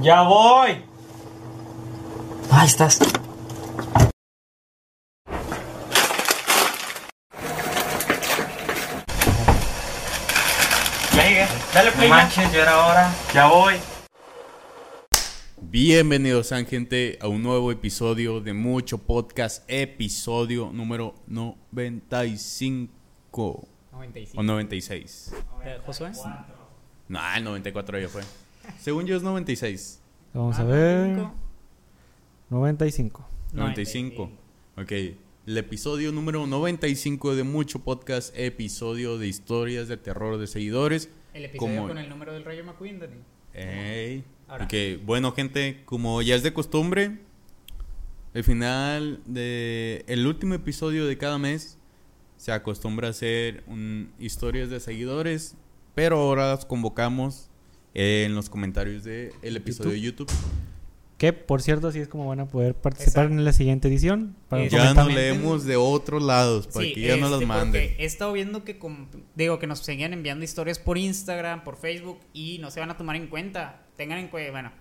Ya voy. Ahí estás. Ya. Dale play. No manches, ya era hora. Ya voy. Bienvenidos, gente, a un nuevo episodio de Mucho Podcast, episodio número 95 95. o 96. Eh, ¿Josué? No, el 94 ya fue. Según yo es 96. Vamos Ah, a ver. 95. 95. 95. Ok. El episodio número 95 de Mucho Podcast, episodio de historias de terror de seguidores. El episodio Como- con el número del Rayo McQueen, Dani. Ey. Ahora. Ok, bueno, gente, como ya es de costumbre, el final de el último episodio de cada mes se acostumbra a hacer un, historias de seguidores, pero ahora las convocamos en los comentarios del el episodio de YouTube. Que por cierto, así es como van a poder participar Exacto. en la siguiente edición. Para Eh, Ya nos leemos de otros lados para Sí, que ya no las este, manden. He estado viendo que, digo, que nos seguían enviando historias por Instagram, por Facebook y no se van a tomar en cuenta. Tengan en cuenta, bueno,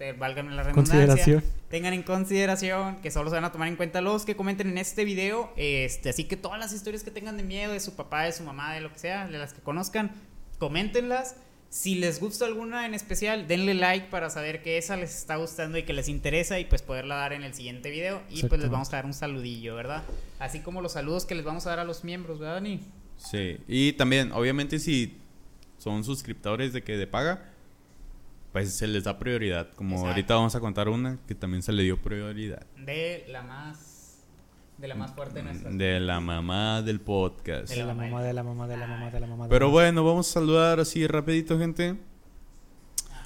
eh, válganme la redundancia. Consideración. Tengan en consideración que solo se van a tomar en cuenta los que comenten en este video. Este, así que todas las historias que tengan de miedo de su papá, de su mamá, de lo que sea, de las que conozcan, coméntenlas. Si les gusta alguna en especial, denle like para saber que esa les está gustando y que les interesa y pues poderla dar en el siguiente video. Y pues les vamos a dar un saludillo, ¿verdad? Así como los saludos que les vamos a dar a los miembros, ¿verdad, Dani? Sí, y también, obviamente, si son suscriptores de que de paga, pues se les da prioridad. Como Exacto. ahorita vamos a contar una que también se le dio prioridad. De la más. De la más fuerte de nuestras. De la mamá del podcast. De la la mamá. de la mamá, de la mamá, de la mamá. Pero bueno, vamos a saludar así rapidito, gente.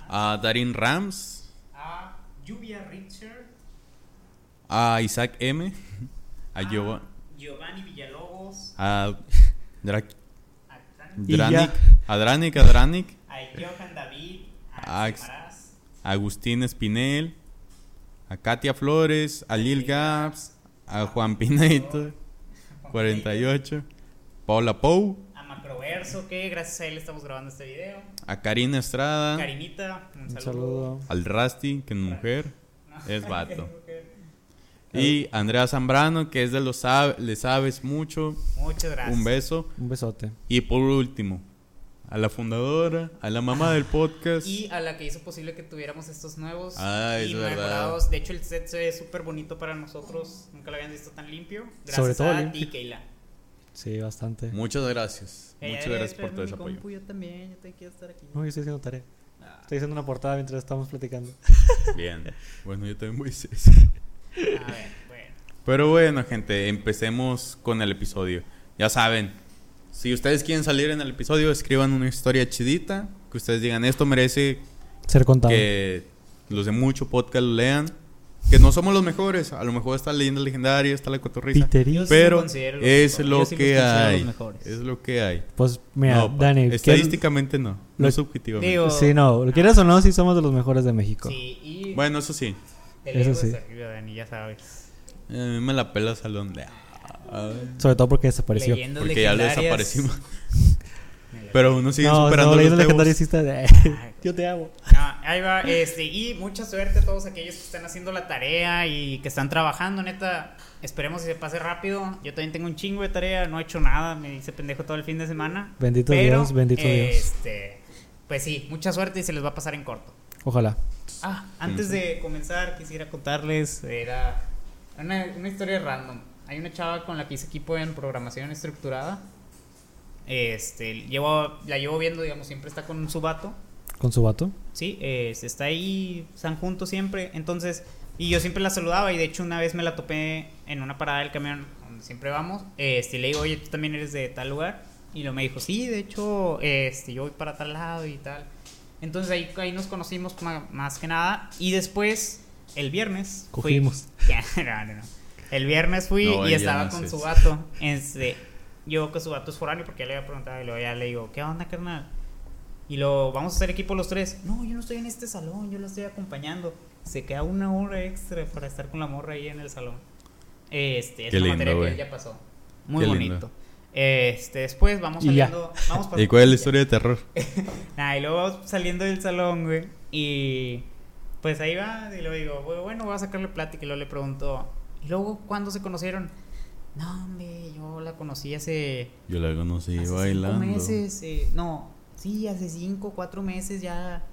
A Darin Rams, A Lluvia Richard. a Isaac M, a, Giova- Giovanni Villalobos. a Dra- A. Dranik, a Dranik, a Dranik, a Johan David. A a Agustín Espinel, a Katia Flores, a Lil Gaps, a Juan Pineto, 48, Paula Pou, A Macroverso, que gracias a él estamos grabando este video. a Karina Estrada, Karinita, un Un saludo. saludo. al Rusty, que es mujer, No, es vato. Y Andrea Zambrano, que es de los sab- le sabes mucho, Muchas gracias. un beso. Un besote. Y por último, a la fundadora, a la mamá del podcast. Y a la que hizo posible que tuviéramos estos nuevos Ah, es y verdad. mejorados. De hecho, el set se ve súper bonito para nosotros. Nunca lo habían visto tan limpio. Gracias Sobre todo a limpio. ti, Keila. Sí, bastante. Muchas gracias. Eh, Muchas eh, gracias por todo ese apoyo. compu, Yo también, yo te quiero estar aquí. No, yo estoy haciendo tarea. Ah, Estoy haciendo una portada mientras estamos platicando. Bien. Bueno, yo también voy a hacer a ver, bueno. Pero bueno, gente, empecemos con el episodio. Ya saben, si ustedes quieren salir en el episodio, escriban una historia chidita. Que ustedes digan, esto merece Ser contado. que los de mucho podcast lo lean. Que no somos los mejores. A lo mejor está la leyenda legendaria, está la sí Pero los es mejores. lo sí que hay. Es lo que hay. Pues mira, no, Dani. estadísticamente no. No subjetivamente. Digo- ¿quién- Sí, no. Lo quieras o no, sí somos de los mejores de México. Sí, y Bueno, eso sí. el eso sí. arriba, Dani, ya sabes. A mí me la pela salón de... Ah, Sobre todo porque desapareció. Leyendas porque ya lo desaparecimos. Pero uno sigue no, superando no, los de- Yo te amo. No, ahí va, este, y mucha suerte a todos aquellos que están haciendo la tarea y que están trabajando, neta. Esperemos que se pase rápido. Yo también tengo un chingo de tarea, no he hecho nada, me hice pendejo todo el fin de semana. Bendito Pero, Dios, bendito Dios. este, Pues sí, mucha suerte y se les va a pasar en corto. Ojalá. Ah, antes de comenzar, quisiera contarles, era una, una historia random. Hay una chava con la que hice equipo en programación estructurada. Este, llevo, la llevo viendo, digamos, siempre está con su vato. ¿Con su vato? Sí, eh, está ahí, están juntos siempre. Entonces, y yo siempre la saludaba y de hecho una vez me la topé en una parada del camión donde siempre vamos. Este, y le digo, oye, tú también eres de tal lugar. Y lo me dijo, sí, de hecho, este, yo voy para tal lado y tal. Entonces ahí, ahí nos conocimos más que nada. Y después, el viernes. fui- Cogimos. no, no, no. El viernes fui No, y estaba no con es su vato. Este, yo que su vato es foráneo porque ya le había preguntado y luego ya le digo, ¿qué onda, carnal? Y lo vamos a hacer equipo los tres. No, yo no estoy en este salón, yo la estoy acompañando. Se queda una hora extra para estar con la morra ahí en el salón. Este, es lindo, materia que ya pasó. Muy Qué bonito. lindo. Este, después vamos Y saliendo. Vamos ¿Y cuál es la historia de terror? Nah, y luego vamos saliendo del salón, güey. Y pues ahí va. Y luego digo, "Güey, bueno, voy a sacarle plática. Y luego le pregunto, ¿y luego cuándo se conocieron? No, hombre, yo la conocí hace. Yo la conocí hace bailando. Cinco meses. eh, no, sí, hace cinco, cuatro meses ya.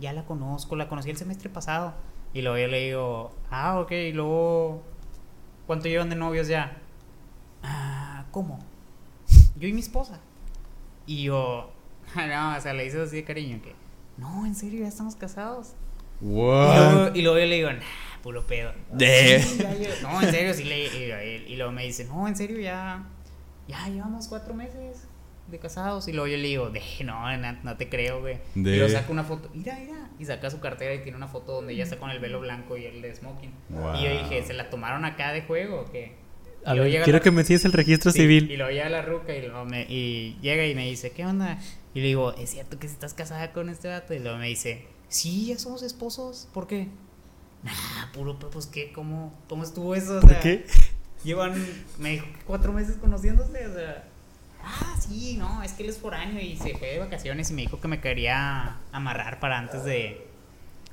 Ya la conozco. La conocí el semestre pasado. Y luego yo le digo, ah, ok. Y luego, ¿cuánto llevan de novios ya? Ah, ¿cómo? Yo y mi esposa. Y yo, no, o sea, le hice así de cariño que, no, en serio, ya estamos casados. Y What? luego, y luego yo le digo, nah, puro pedo. De- "Sí, ya lle- no, en serio, sí le. Y, y luego me dice, no, en serio, ya. Ya llevamos cuatro meses de casados. Y luego yo le digo, de, no, no, no te creo, güey. De- Y luego saca una foto, mira, mira. Y saca su cartera y tiene una foto donde ella está con el velo blanco y el de smoking. Wow. Y yo dije, ¿se la tomaron acá de juego o qué? A ver, quiero la- que me sigas el registro Sí, civil. Y luego llega la ruca y, luego me- y llega y me dice, ¿qué onda? Y le digo, ¿es cierto que si estás casada con este vato? Y luego me dice, sí, ya somos esposos. ¿Por qué? Nah, puro, pues qué, ¿cómo, cómo estuvo eso? O ¿Por qué? Llevan, me dijo, que cuatro meses conociéndose, o sea. Ah, sí, no, es que él es foráneo y se fue de vacaciones y me dijo que me quería amarrar para antes de.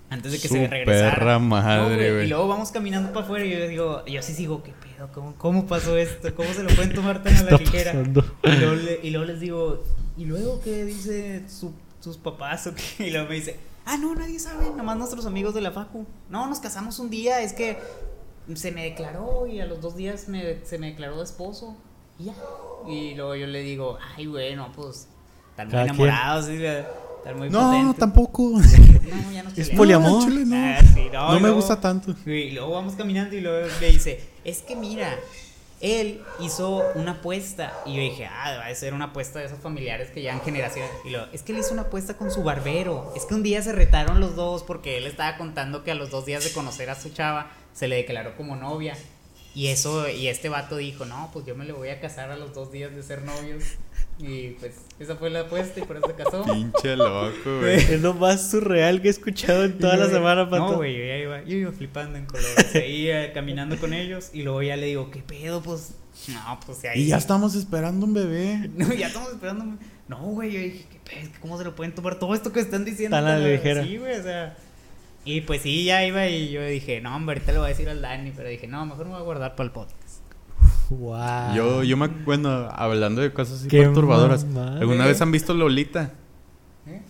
Antes de que se regresara. perra No, madre, güey. Y luego vamos caminando para afuera y yo digo, yo sí sigo, ¿qué pedo? ¿Cómo, cómo pasó esto? ¿Cómo se lo pueden tomar tan a la ligera? Y luego, y luego les digo, ¿y luego qué dice su- sus papás o qué? Y luego me dice, ah, no, nadie sabe, nomás nuestros amigos de la facu. No, nos casamos un día, es que se me declaró y a los dos días me- se me declaró de esposo. Y ya. Y luego yo le digo, ay, bueno, pues, están muy enamorados, sí, están muy No, potentes". tampoco. No, ya nos Es poliamor. No, no. Ah, sí, no, No y me gusta tanto. y luego vamos caminando y luego me dice, es que mira, él hizo una apuesta. Y yo dije, ah, va a ser una apuesta de esos familiares que llevan generaciones. Y luego, es que él hizo una apuesta con su barbero. Es que un día se retaron los dos porque él estaba contando que a los dos días de conocer a su chava se le declaró como novia. Y eso, y este vato dijo, no, pues yo me le voy a casar a los dos días de ser novios. Y pues esa fue la apuesta y por eso se casó. Pinche loco, güey. Es lo más surreal que he escuchado en toda la semana, Pato. No, güey, yo ya iba, yo iba flipando en colores. Seguía caminando con ellos y luego ya le digo, ¿qué pedo? Pues, no, pues ahí. Y ya estamos esperando un bebé. No, ya estamos esperando. No, güey, yo dije, ¿qué pedo? ¿Cómo se lo pueden tomar todo esto que están diciendo? Tan a la ligera. Sí, güey, o sea. Y pues sí, ya iba y yo dije, no, hombre, ahorita le voy a decir al Dani, pero dije, no, mejor me voy a guardar para el podcast. Wow. Yo, yo me bueno, hablando de cosas así Qué perturbadoras. ¿Alguna vez han visto Lolita? ¿Eh?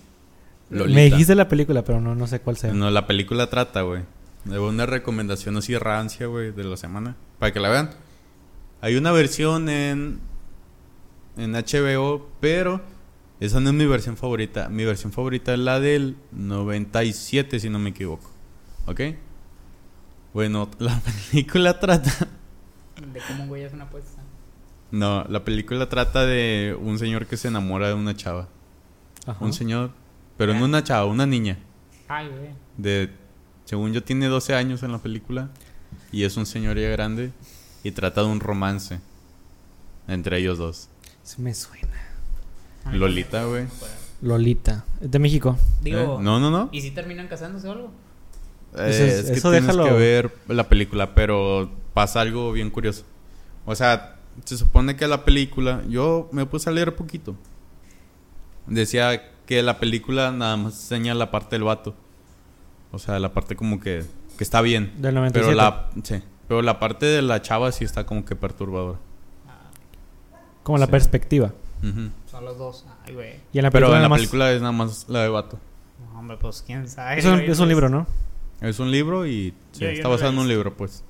Lolita. Me dijiste la película, pero no, no sé cuál sea. No, la película trata, güey. De una recomendación así rancia, güey, de la semana. Para que la vean. Hay una versión en. En HBO, pero. Esa no es mi versión favorita. Mi versión favorita es la del 97, si no me equivoco. ¿Ok? Bueno, la película trata. De cómo un güey hace una apuesta. No, la película trata de un señor que se enamora de una chava. Ajá. Un señor. Pero no una chava, una niña. Ay, güey. de según yo tiene 12 años en la película y es un señor ya grande y trata de un romance entre ellos dos. Sí me suena. Lolita, güey. Lolita. Es de México. Digo, ¿Eh? No, no, no. ¿y si terminan casándose o algo? Eh, Eso es- es, que eso tienes déjalo. que ver la película, pero pasa algo bien curioso. O sea, se supone que la película, yo me puse a leer poquito. Decía que la película nada más enseña la parte del vato. O sea, la parte como que, que está bien. Del Pero 97. la, sí, pero la parte de la chava sí está como que perturbadora. Como la Sí. perspectiva. Son los dos. Ay, güey. Y en la Pero película en la más- película es nada más la de vato. No, hombre, pues quién sabe. Es un, güey, es un pues, libro, ¿no? Es un libro y sí, Yo- yo está no basado en un libro, pues.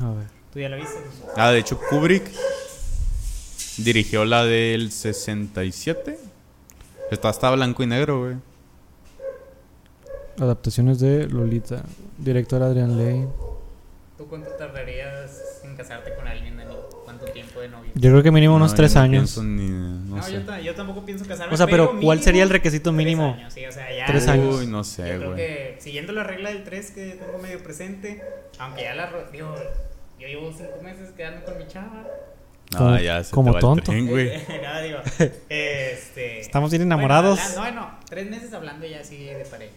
A ver. ¿Tú ya la viste? Ah, de hecho, Kubrick dirigió la del 67. Está hasta blanco y negro, güey. Adaptaciones de Lolita. Director Adrian Lane. ¿Tú cuánto tardarías en casarte con alguien, Dani? ¿Cuánto tiempo de novio? Yo creo que mínimo unos No, tres no años. ni- no No, sé. yo, ta- yo tampoco pienso casarme. O sea, pero ¿cuál sería el requisito tres mínimo? años, sí, o sea, ya- Tres años. Uy, no Yo sé, creo güey. que siguiendo la regla del 3 que tengo medio presente, aunque ya la. ro- Digo, yo llevo 5 meses quedándome con mi chava. No, Como- ya se como te va el tonto. tren, güey. Nada, digo. Este. Estamos bien enamorados. Bueno, no, no, tres meses hablando ya así de pareja.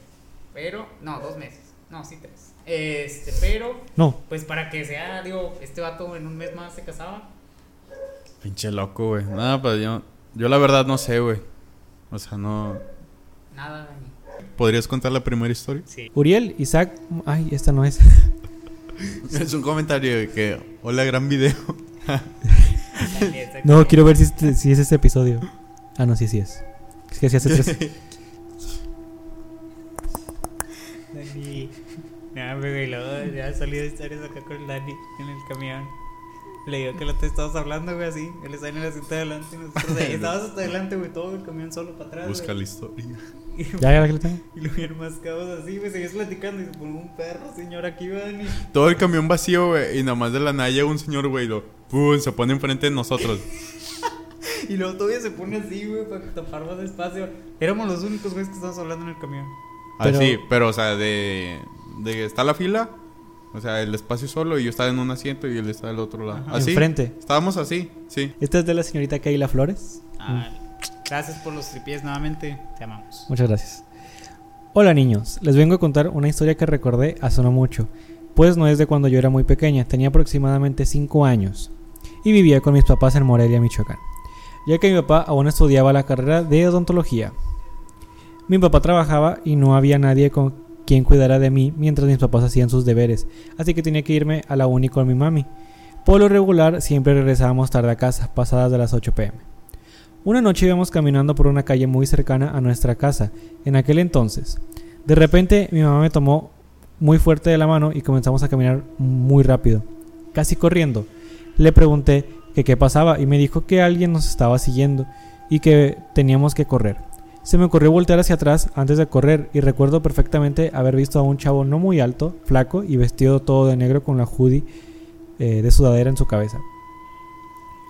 Pero, no, dos meses. No, sí, tres. Este, pero, No. pues para que sea, digo, este vato en un mes más se casaba. Pinche loco, güey. Nada, pues yo, yo la verdad no sé, güey. O sea, no. Nada, Dani. ¿Podrías contar la primera historia? Sí. Uriel, Isaac. Ay, esta no es. Es un comentario de que, hola, gran video. No, quiero ver si, este- si es este episodio. Ah, no, sí, sí es. Es que sí hace tres. Dani. Nada, güey, luego ya ha salido historias acá con Dani en el camión. Le digo que lo te estabas hablando, güey, así. Él está en el asiento de adelante y nosotros ahí. Estabas hasta adelante, güey, todo el camión solo para atrás. Busca güey. la historia. Y, ¿Ya, ya que lo tengo? y lo vieron mascados así, güey. Seguías platicando y se pone un perro, señor, aquí va Dani. Todo el camión vacío, güey. Y nada más de la nada llega un señor, güey. y Lo, ¡pum! se pone enfrente de nosotros. Y luego todavía se pone así, güey, para tapar más espacio. Éramos los únicos güeyes que estábamos hablando en el camión. Pero- Así, pero, o sea, de. De que está la fila. O sea, el espacio solo y yo estaba en un asiento y él estaba del otro lado. Ajá. Así. Enfrente. Estábamos así, sí. Esta es de la señorita Keila Flores. Ah, gracias por los tripies nuevamente. Te amamos. Muchas gracias. Hola niños, les vengo a contar una historia que recordé hace no mucho, pues no es de cuando yo era muy pequeña, tenía aproximadamente 5 años y vivía con mis papás en Morelia, Michoacán, ya que mi papá aún estudiaba la carrera de odontología. Mi papá trabajaba y no había nadie con quien cuidara de mí mientras mis papás hacían sus deberes, así que tenía que irme a la uni con mi mami. Por lo regular siempre regresábamos tarde a casa, pasadas de las 8 pm. Una noche íbamos caminando por una calle muy cercana a nuestra casa, en aquel entonces. De repente mi mamá me tomó muy fuerte de la mano y comenzamos a caminar muy rápido, casi corriendo. Le pregunté que qué pasaba y me dijo que alguien nos estaba siguiendo y que teníamos que correr. Se me ocurrió voltear hacia atrás antes de correr y recuerdo perfectamente haber visto a un chavo no muy alto, flaco y vestido todo de negro con la hoodie eh, de sudadera en su cabeza.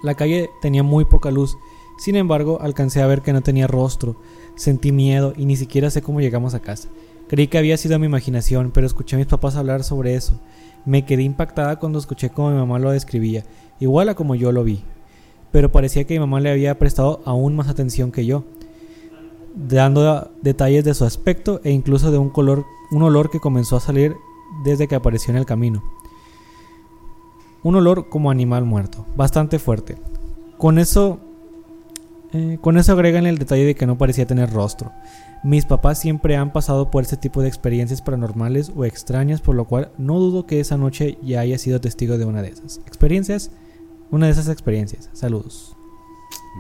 La calle tenía muy poca luz, sin embargo alcancé a ver que no tenía rostro, sentí miedo y ni siquiera sé cómo llegamos a casa. Creí que había sido mi imaginación, pero escuché a mis papás hablar sobre eso. Me quedé impactada cuando escuché cómo mi mamá lo describía, igual a como yo lo vi. Pero parecía que mi mamá le había prestado aún más atención que yo, dando detalles de su aspecto e incluso de un color, un olor que comenzó a salir desde que apareció en el camino. Un olor como animal muerto, bastante fuerte. Con eso, eh, con eso agregan el detalle de que no parecía tener rostro. Mis papás siempre han pasado por este tipo de experiencias paranormales o extrañas, por lo cual no dudo que esa noche ya haya sido testigo de una de esas experiencias. Una de esas experiencias. Saludos.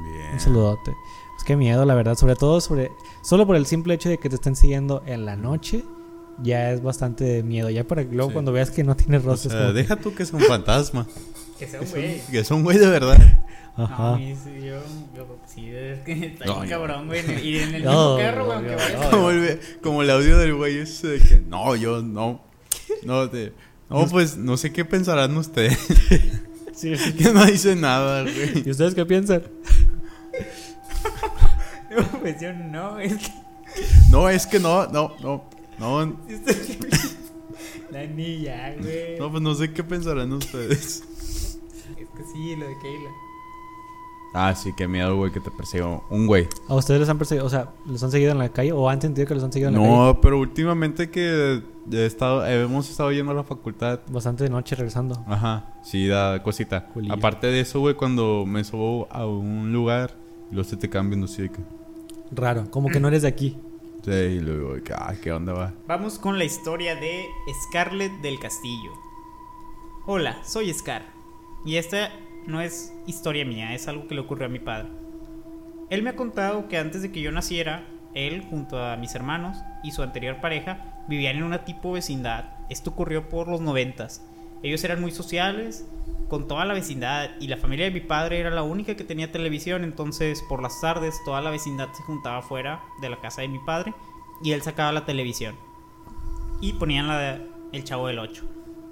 Bien. Un saludote. Es que miedo, la verdad, sobre todo sobre solo por el simple hecho de que te estén siguiendo en la noche, ya es bastante de miedo. Ya para que luego Sí. cuando veas que no tienes rostro, es sea, deja tú que es un fantasma. Que sea un güey. que es un güey de verdad. No, Ajá. a mí sí, yo, yo sí, es que está No, bien yo- cabrón, güey. Y en el No, mismo carro, güey, no, aunque no, vaya. no. Como el, como el audio del güey ese de que no, yo no. No, te- no, pues no sé qué pensarán ustedes. Sí, sí. que no dice nada, güey. ¿Y ustedes qué piensan? No, pues yo no, es que. No, es que no, no, no. No, La niña, güey. no, pues no sé qué pensarán ustedes. Es que sí, lo de Keila. Ah, sí, qué miedo, güey, que te persiga un güey. ¿A ustedes les han perseguido? O sea, ¿los han seguido en la calle? ¿O han sentido que los han seguido en la calle? No, pero últimamente que he estado, hemos estado yendo a la facultad. Bastante de noche regresando. Ajá, sí, da cosita. Culillo. Aparte de eso, güey, cuando me subo a un lugar se te cambian así de que. Raro, como que no eres de aquí. Sí, y luego, ah, ¿qué onda va? Vamos con la historia de Scarlett del Castillo. Hola, soy Scar. Y esta no es historia mía, es algo que le ocurrió a mi padre. Él me ha contado que antes de que yo naciera, él junto a mis hermanos y su anterior pareja vivían en una tipo vecindad. Esto ocurrió por los noventas. Ellos eran muy sociales con toda la vecindad y la familia de mi padre era la única que tenía televisión, entonces por las tardes toda la vecindad se juntaba fuera de la casa de mi padre y él sacaba la televisión y ponían la de El Chavo del 8.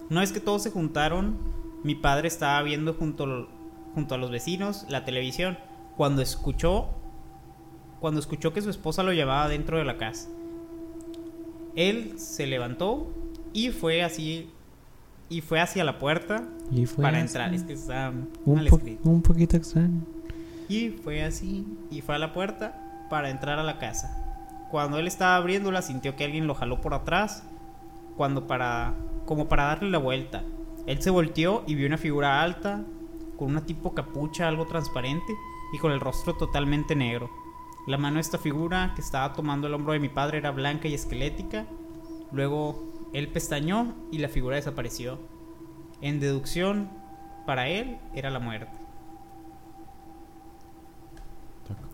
No es que todos se juntaron, mi padre estaba viendo junto, junto a los vecinos la televisión cuando escuchó cuando escuchó que su esposa lo llamaba dentro de la casa. Él se levantó y fue así y fue hacia la puerta Y fue para así. entrar. Es que está un, mal po- escrito. un poquito extraño. Y fue así, y fue a la puerta para entrar a la casa. Cuando él estaba abriéndola, sintió que alguien lo jaló por atrás, cuando para, como para darle la vuelta. Él se volteó y vio una figura alta, con una tipo capucha algo transparente y con el rostro totalmente negro. La mano de esta figura que estaba tomando el hombro de mi padre era blanca y esquelética. Luego él pestañó y la figura desapareció. En deducción, para él era la muerte.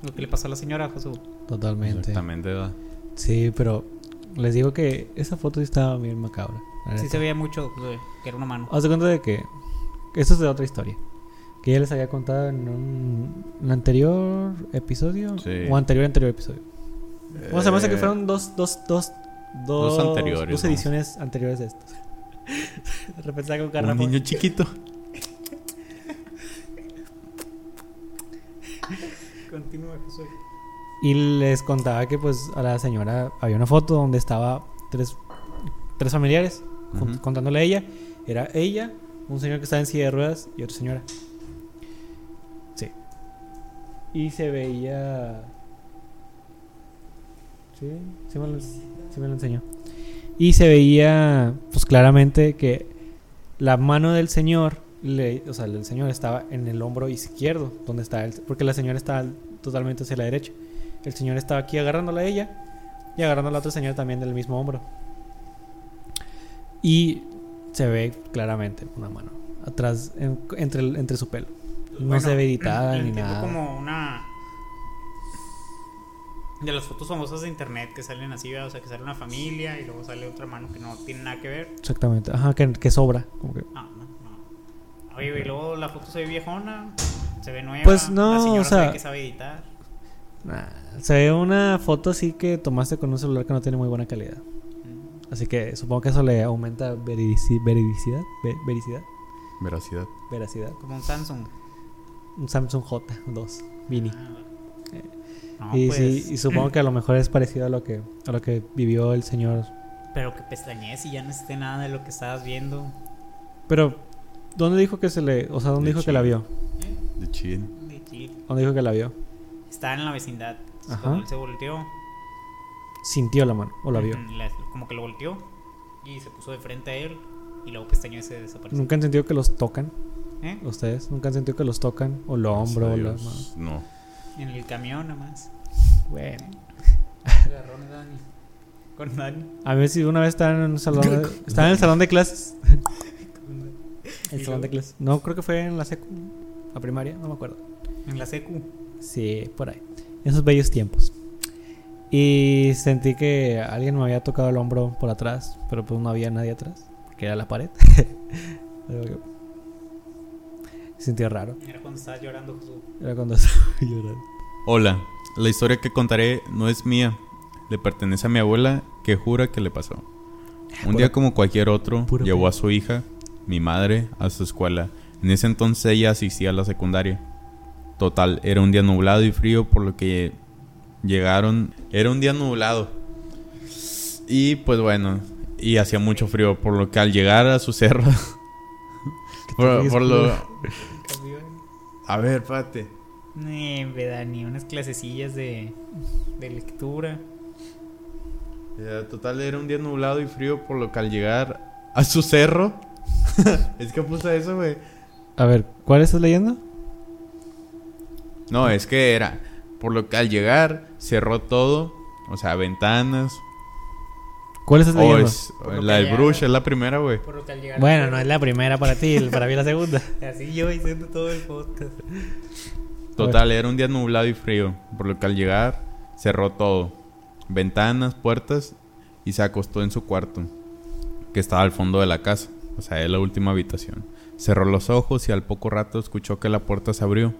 Lo que le pasó a la señora Josué. Totalmente. Exactamente, ¿verdad? Sí, pero les digo que esa foto sí estaba bien macabra. Sí se veía mucho eh, que era una mano. Haz de cuenta de que esto es de otra historia. Que ya les había contado en un, un anterior episodio. Sí. O anterior, anterior episodio. Bueno, se me hace que Eh, fueron dos, dos, dos, dos, Dos anteriores, Dos ¿no? ediciones anteriores de estas. de repente saca un niño chiquito. Continúa, Josué. Y les contaba que pues a la señora había una foto donde estaba tres, tres familiares contándole a ella. Era ella, un señor que estaba en silla de ruedas y otra señora. Sí. Y se veía... Sí, sí me lo, sí me lo enseñó. Y se veía pues claramente que la mano del señor, le, o sea, el señor estaba en el hombro izquierdo, donde está él, porque la señora estaba totalmente hacia la derecha. El señor estaba aquí agarrándola a ella y agarrando a la otra señora también del mismo hombro. Y se ve claramente una mano atrás, en- entre, entre su pelo. No Bueno, se ve editada ni nada. como una de las fotos famosas de internet que salen así, ¿verdad? o sea, que sale una familia y luego sale otra mano que no tiene nada que ver. Exactamente. Ajá, que, que sobra. como que- No, no, no. Oye, y luego la foto se ve viejona, se ve nueva. Pues no, la señora o se ve sea- que sabe editar. Nah, se ve una foto así que tomaste con un celular que no tiene muy buena calidad. Mm. Así que supongo que eso le aumenta verici- veridicidad. ve- vericidad. Veracidad. Veracidad. Como un Samsung. Un Samsung J2 Mini. Ah, no, y pues, sí, y supongo que a lo mejor es parecido a lo que a lo que vivió el señor. Pero que pestañees y ya no esté nada de lo que estabas viendo. Pero ¿dónde dijo que se le, o sea, dónde De dijo que la vio? De chill. De Chile. ¿Dónde dijo que la vio? Estaba en la vecindad. Ajá. Cuando él se volteó, Sintió la mano o la vio. la- como que lo volteó y se puso de frente a él y luego pestañeó y se desapareció. Nunca han sentido que los tocan ¿Eh? ustedes, nunca han sentido que los tocan o lo hombro o No. En el camión nada más. Bueno. Agarró a Dani. Con Dani. A ver si una vez estaba en un salón de, estaba en el salón de clases. El ¿Y salón de clases. No, creo que fue en la secu, la primaria, no me acuerdo. En la secu. Sí, por ahí. Esos bellos tiempos. Y sentí que alguien me había tocado el hombro por atrás, pero pues no había nadie atrás, porque era la pared. Raro. Era cuando estabas llorando, Jesús. Era cuando estaba llorando. Hola, la historia que contaré no es mía. Le pertenece a mi abuela que jura que le pasó. Un Pura- día como cualquier otro, pura llevó a su hija, mi madre, a su escuela. En ese entonces ella asistía a la secundaria. Total, era un día nublado y frío por lo que llegaron... Era un día nublado. Y pues bueno, y hacía mucho frío, por lo que al llegar a su cerro... por, lo... A ver, espérate. Eh, ve, Dani, unas clasecillas de, de lectura. Eh, total, era un día nublado y frío, por lo que al llegar a su cerro. es que puso eso, güey. A ver, ¿cuál estás leyendo? No, es que era. Por lo que al llegar cerró todo. O sea, ventanas. ¿Cuál estás leyendo? es, Por lo la del Brush es la primera, güey. Bueno, no es la primera para ti, para mí la segunda. Así yo diciendo todo el podcast. Total, era un día nublado y frío. Por lo que al llegar cerró todo. Ventanas, puertas. Y se acostó en su cuarto. Que estaba al fondo de la casa. O sea, es la última habitación. Cerró los ojos y al poco rato escuchó que la puerta se abrió.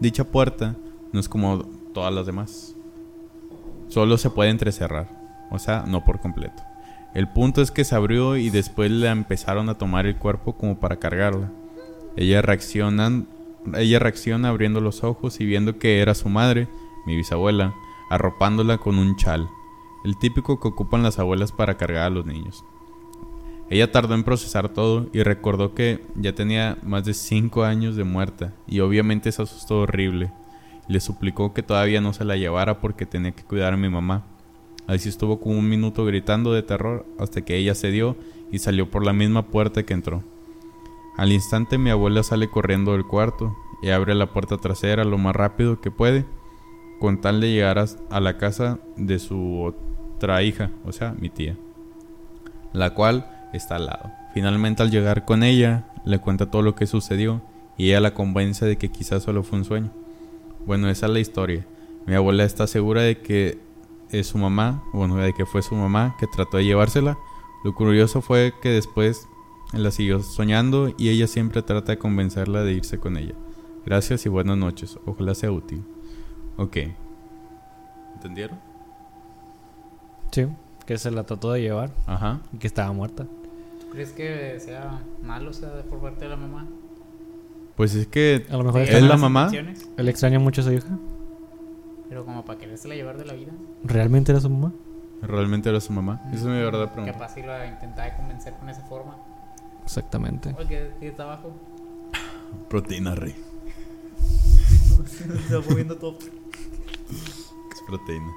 Dicha puerta no es como todas las demás. Solo se puede entrecerrar. O sea, no por completo. El punto es que se abrió y después le empezaron a tomar el cuerpo como para cargarla. Ella reaccionan, ella reacciona abriendo los ojos y viendo que era su madre, mi bisabuela, arropándola con un chal, el típico que ocupan las abuelas para cargar a los niños. Ella tardó en procesar todo y recordó que ya tenía más de 5 años de muerta y obviamente se asustó horrible. Le suplicó que todavía no se la llevara porque tenía que cuidar a mi mamá. Así estuvo como un minuto gritando de terror hasta que ella cedió y salió por la misma puerta que entró. Al instante mi abuela sale corriendo del cuarto y abre la puerta trasera lo más rápido que puede, con tal de llegar a la casa de su otra hija, o sea, mi tía, la cual está al lado. Finalmente al llegar con ella, le cuenta todo lo que sucedió y ella la convence de que quizás solo fue un sueño. Bueno, esa es la historia. Mi abuela está segura de que es su mamá, bueno, de que fue su mamá que trató de llevársela. Lo curioso fue que después la siguió soñando y ella siempre trata de convencerla de irse con ella. Gracias y buenas noches. Ojalá sea útil. Ok. ¿Entendieron? Sí, que se la trató de llevar Ajá. y que estaba muerta. ¿Tú crees que sea malo, o sea, por parte de la mamá? Pues es que A lo mejor ¿Es la mamá? él extraña mucho a su hija. Pero como para querérsela llevar de la vida. ¿Realmente era su mamá? realmente era su mamá. Esa es mi verdad pregunta. Capaz si lo intentaba convencer con esa forma. Exactamente. Oye, ¿qué- ¿qué está abajo? Proteína rey. Se está moviendo todo. Es proteína.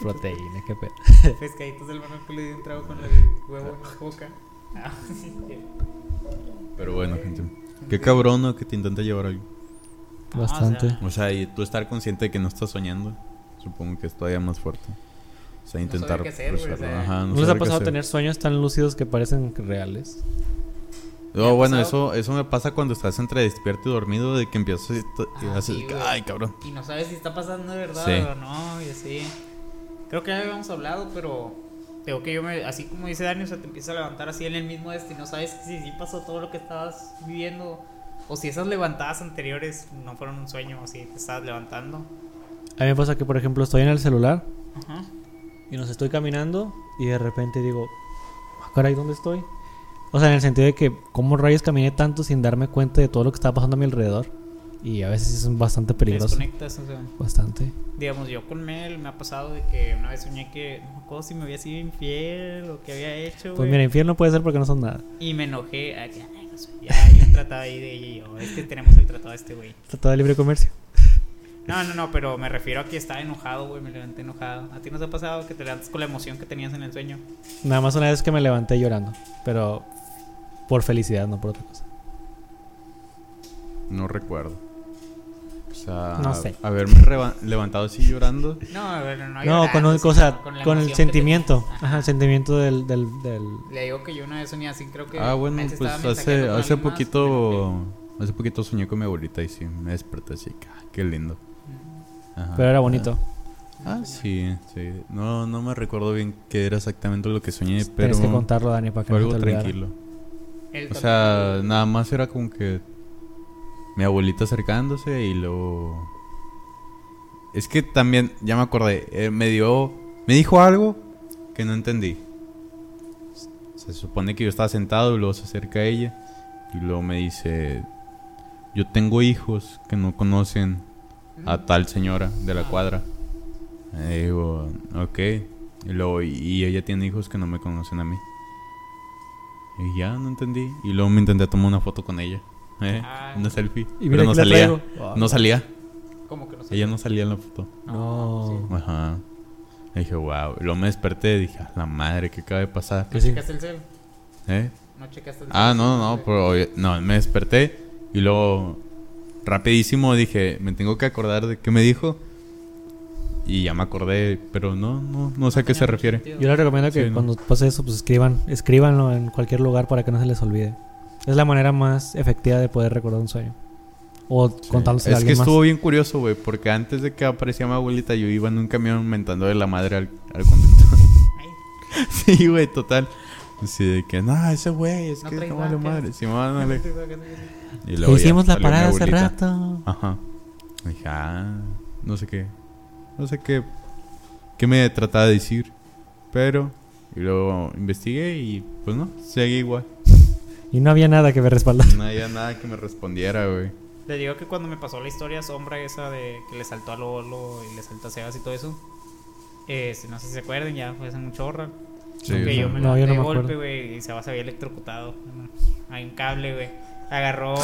Proteína, qué pedo. Pescaditos del mano que le dio un trago con el huevo en la boca. Pero bueno, gente. Qué cabrón ¿no? que te intenta llevar algo. No, Bastante. o sea, O sea, y tú estar consciente de que no estás soñando, supongo que es todavía más fuerte. O sea, intentar qué hacer, güey, o cruzarlo. sea, Ajá, ¿No, no les ha pasado tener sueños tan lúcidos que parecen reales? No, ¿Me ha bueno, pasado? eso, eso me pasa cuando estás entre despierto y dormido, de que empiezas y Ah, haces, sí, güey. ay, cabrón. Y no sabes si está pasando de verdad Sí. o no, y así. Creo que ya habíamos hablado, pero tengo que yo me, así como dice Dani, o sea, te empieza a levantar así en el mismo este y no sabes si sí pasó todo lo que estabas viviendo o si esas levantadas anteriores no fueron un sueño o si te estabas levantando. A mí me pasa que, por ejemplo, estoy en el celular Ajá. y nos estoy caminando y de repente digo, ah, caray, ¿dónde estoy? O sea, en el sentido de que, ¿cómo rayos caminé tanto sin darme cuenta de todo lo que estaba pasando a mi alrededor? Y a veces es bastante Te peligroso. desconectas, o sea, Bastante. digamos, yo con Mel me ha pasado de que una vez soñé que no me acuerdo si me había sido infiel o que había hecho, Pues güey. mira, infierno puede ser porque no son nada. Y me enojé. ah, sé, Ya, yo trataba ahí de ella y yo. Es que tenemos el tratado de este güey. Tratado de libre comercio. No, no, no, pero me refiero a que estaba enojado, güey. Me levanté enojado. ¿A ti no te ha pasado que te levantas con la emoción que tenías en el sueño? Nada más una vez que me levanté llorando. Pero por felicidad, no por otra cosa. No recuerdo. O sea, No sé. haberme levantado así llorando. No, no. No, llorando, con, un, cosa, con, el sentimiento. Ajá, el sentimiento del, del, del... Le digo que yo una vez soñé así, creo que. Ah, bueno, pues hace, hace más, poquito. Hace poquito soñé con mi abuelita y sí, me desperté así. que, ah, Qué lindo. Ajá. Pero era bonito. Ah, sí, sí. No, no me recuerdo bien qué era exactamente lo que soñé, pero Tienes que contarlo, Dani, para que no te olvidara. tranquilo. O sea, nada más era como que mi abuelita acercándose y luego... Es que también, ya me acordé, eh, me dio... Me dijo algo que no entendí. Se supone que yo estaba sentado y luego se acerca a ella y luego me dice... Yo tengo hijos que no conocen a tal señora de la cuadra. Le digo, ok. Y luego, y ella tiene hijos que no me conocen a mí. Y ya no entendí. Y luego me intenté tomar una foto con ella. ¿Eh? Ah. Una selfie. Y mira pero no salía. traigo. No salía. ¿Cómo que no sé? Ella no salía en la foto. No. Ajá. Y dije, wow. Y luego me desperté y dije, "A la madre, ¿qué acaba de pasar? ¿No Sí. checaste el cel? ¿Eh? ¿No checaste el cel? Ah, no, no, no, pero no, me desperté y luego rapidísimo dije, me tengo que acordar de qué me dijo. Y ya me acordé, pero no, no, no sé a qué se refiere. Yo les recomiendo que Sí, ¿no? cuando pase eso, pues escriban, escríbanlo en cualquier lugar para que no se les olvide. Es la manera más efectiva de poder recordar un sueño. O Sí. contándoselo a Es que alguien más. estuvo bien curioso, güey, porque antes de que apareciera mi abuelita, yo iba en un camión mentando de la madre al, al conductor. Ay, sí, güey, total. Así de que, no, ese güey, es No que no vale madre. Sí, ándale. Y Que ya hicimos la parada hace rato. Ajá. Y dije, ah, no sé qué. No sé qué. ¿Qué me trataba de decir? Pero. Y luego investigué y pues no, seguí igual. Y no había nada que me respaldara. No había nada que me respondiera, güey. Le digo que cuando me pasó la historia sombra esa de que le saltó a Lolo y le saltó a Sebas y todo eso. eh, no sé si se acuerdan, ya fue hace un chorro. Sí, que yo me No, yo no de me golpe, güey, y Sebas se había electrocutado. Hay un cable, güey. Agarró,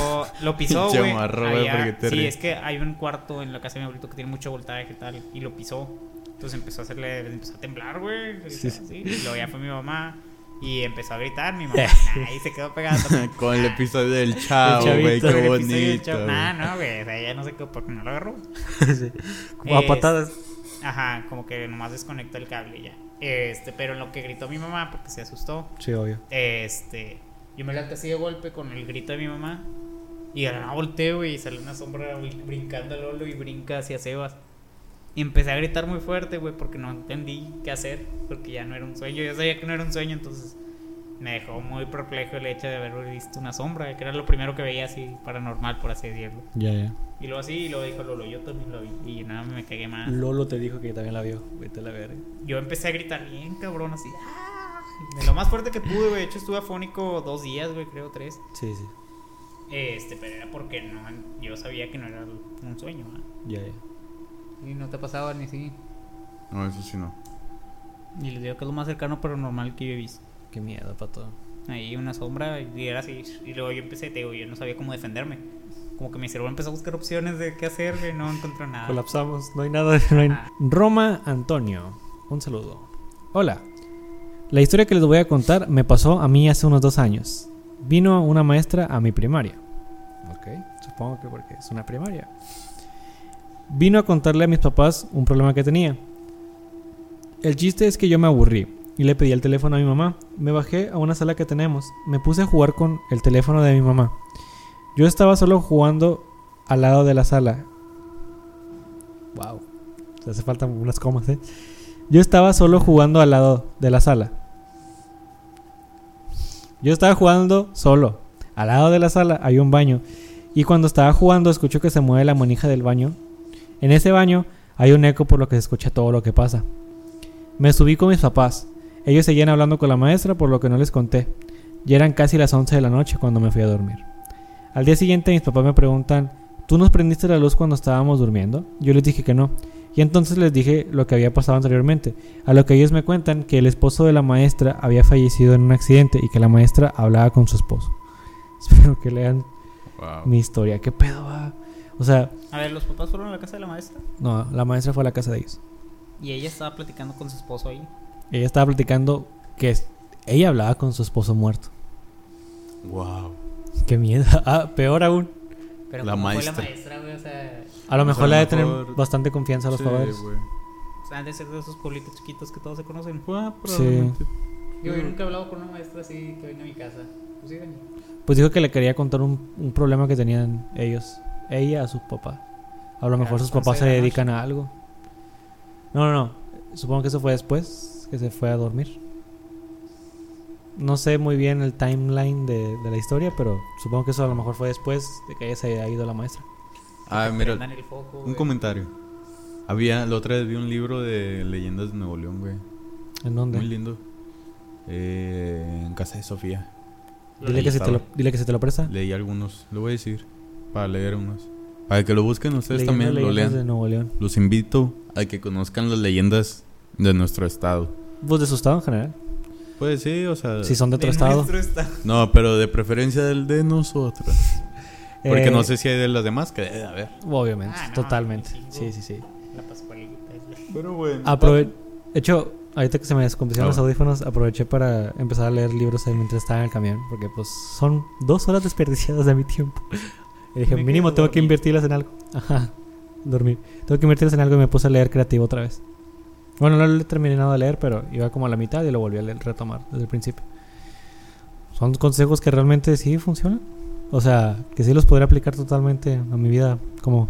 lo pisó, güey. morro, güey, Había- ¿por qué te Sí, es que hay un cuarto en la casa de mi abuelito que tiene mucho voltaje y tal, y lo pisó. Entonces empezó a hacerle, empezó a temblar, güey. Sí, Sí, Y luego ya fue mi mamá. Y empezó a gritar mi mamá. nah, y se quedó pegada. Con el episodio del chavo, güey, qué Con el episodio del bonito. Nah, no, güey. O sea, ella no sé qué, porque no lo agarró. Sí. Como a patadas. Ajá, como que nomás desconectó el cable y ya. Este, pero en lo que gritó mi mamá, porque se asustó. Sí, obvio. Este, yo me levanté así de golpe con el grito de mi mamá. Y de la nada volteo, y sale una sombra brin- brincando a Lolo y brinca hacia Sebas. Y empecé a gritar muy fuerte, güey, porque no entendí qué hacer, porque ya no era un sueño. Yo sabía que no era un sueño, entonces me dejó muy perplejo el hecho de haber visto una sombra, que era lo primero que veía así paranormal, por así decirlo. Ya, ya. Y luego así, y luego dijo Lolo, yo también lo vi. Y nada, me cagué más. Lolo te dijo que también la vio. Vete a la verga. Yo empecé a gritar bien, cabrón, así. ¡ah! De lo más fuerte que pude, güey. De hecho, estuve afónico dos días, güey, creo tres. Sí, sí. Este, pero era porque no, yo sabía que no era un sueño, ¿ah? Ya, ya. Y no te ha pasado ni así. No, eso sí no. Y les digo que es lo más cercano paranormal que yo he visto. Qué miedo, pato. Ahí una sombra y era así. Y luego yo empecé, te digo, yo no sabía cómo defenderme. Como que mi cerebro empezó a buscar opciones de qué hacer, güey, no encontré nada. Colapsamos, no hay nada. no hay- Ah. Roma Antonio, un saludo. Hola. La historia que les voy a contar me pasó a mí hace unos dos años. Vino una maestra a mi primaria. Ok, supongo que porque es una primaria. Vino a contarle a mis papás un problema que tenía. El chiste es que yo me aburrí y le pedí el teléfono a mi mamá. Me bajé a una sala que tenemos. Me puse a jugar con el teléfono de mi mamá. Yo estaba solo jugando al lado de la sala. Wow. Se hace falta unas comas, ¿eh? Yo estaba solo jugando al lado de la sala. Yo estaba jugando solo. Al lado de la sala hay un baño. Y cuando estaba jugando escucho que se mueve la manija del baño. En ese baño hay un eco por lo que se escucha todo lo que pasa. Me subí con mis papás. Ellos seguían hablando con la maestra por lo que no les conté. Ya eran casi las 11 de la noche cuando me fui a dormir. Al día siguiente mis papás me preguntan, ¿tú nos prendiste la luz cuando estábamos durmiendo? Yo les dije que no. Y entonces les dije lo que había pasado anteriormente. A lo que ellos me cuentan que el esposo de la maestra había fallecido en un accidente y que la maestra hablaba con su esposo. Espero que lean Wow. mi historia. ¿Qué pedo va? O sea, A ver, los papás fueron a la casa de la maestra no, la maestra fue a la casa de ellos. y ella estaba platicando con su esposo ahí. Ella estaba platicando que ella hablaba con su esposo muerto. Wow. Qué miedo. Ah, peor aún. Pero La ¿cómo maestra. fue la maestra, güey? O sea, A lo O sea, mejor a le lo ha de tener mejor- bastante confianza a los Sí, padres. güey. han de ser de esos pueblitos chiquitos que todos se conocen. Ah, Sí. probablemente. Yo, yo nunca he hablado con una maestra así que venga a mi casa. Pues sí. Pues dijo que le quería contar un, un problema que tenían ellos. Ella a sus papás. A lo mejor sus papás 11 se dedican a algo. No, no, no. Supongo que eso fue después que se fue a dormir. No sé muy bien el timeline de, de la historia, pero supongo que eso a lo mejor fue después de que ella se haya ido la maestra. Ah, mira, prendan el foco, un comentario. Había, la otra vez vi un libro de leyendas de Nuevo León, güey. ¿En dónde? Muy lindo. Eh, en casa de Sofía. Dile que, se te lo, estaba. dile que se te lo presta. Leí algunos, lo voy a decir, para leer unos. Para que lo busquen ustedes Leyendo también, lo lean. de Nuevo León. Los invito a que conozcan las leyendas de nuestro estado. Pues de su estado en general. Pues sí, o sea... Si son de otro De estado. estado. No, pero de preferencia del de nosotros. Porque Eh, no sé si hay de las demás que debe de haber. Obviamente, Ah, no, totalmente. Sí, sí, sí. La pascualita. es- Pero bueno. Aprove de hecho, ahorita que se me descompusieron Ah, los audífonos, aproveché para empezar a leer libros ahí mientras estaba en el camión, porque pues son dos horas desperdiciadas de mi tiempo. Y dije, mínimo tengo que invertirlas en algo. Ajá, dormir. Tengo que invertirlas en algo y me puse a leer creativo otra vez. Bueno, no lo he terminado de leer, pero iba como a la mitad y lo volví a leer, retomar desde el principio. Son consejos que realmente sí funcionan. O sea, que sí los podría aplicar totalmente a mi vida como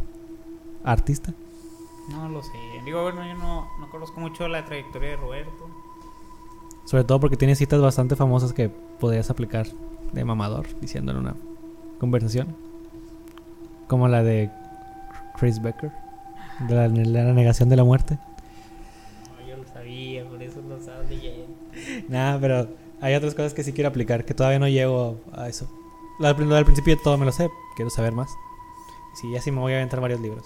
artista. No lo sé. Digo, bueno, yo no, no conozco mucho la trayectoria de Roberto. Sobre todo porque tiene citas bastante famosas que podrías aplicar de mamador diciendo en una conversación. Como la de Chris Becker. De la, la negación de la muerte. No, yo lo sabía, por eso estaba leyendo. Nada, pero hay otras cosas que sí quiero aplicar, que todavía no llego a eso. Lo del, lo del principio todo me lo sé, quiero saber más. Sí, ya sí me voy a aventar varios libros.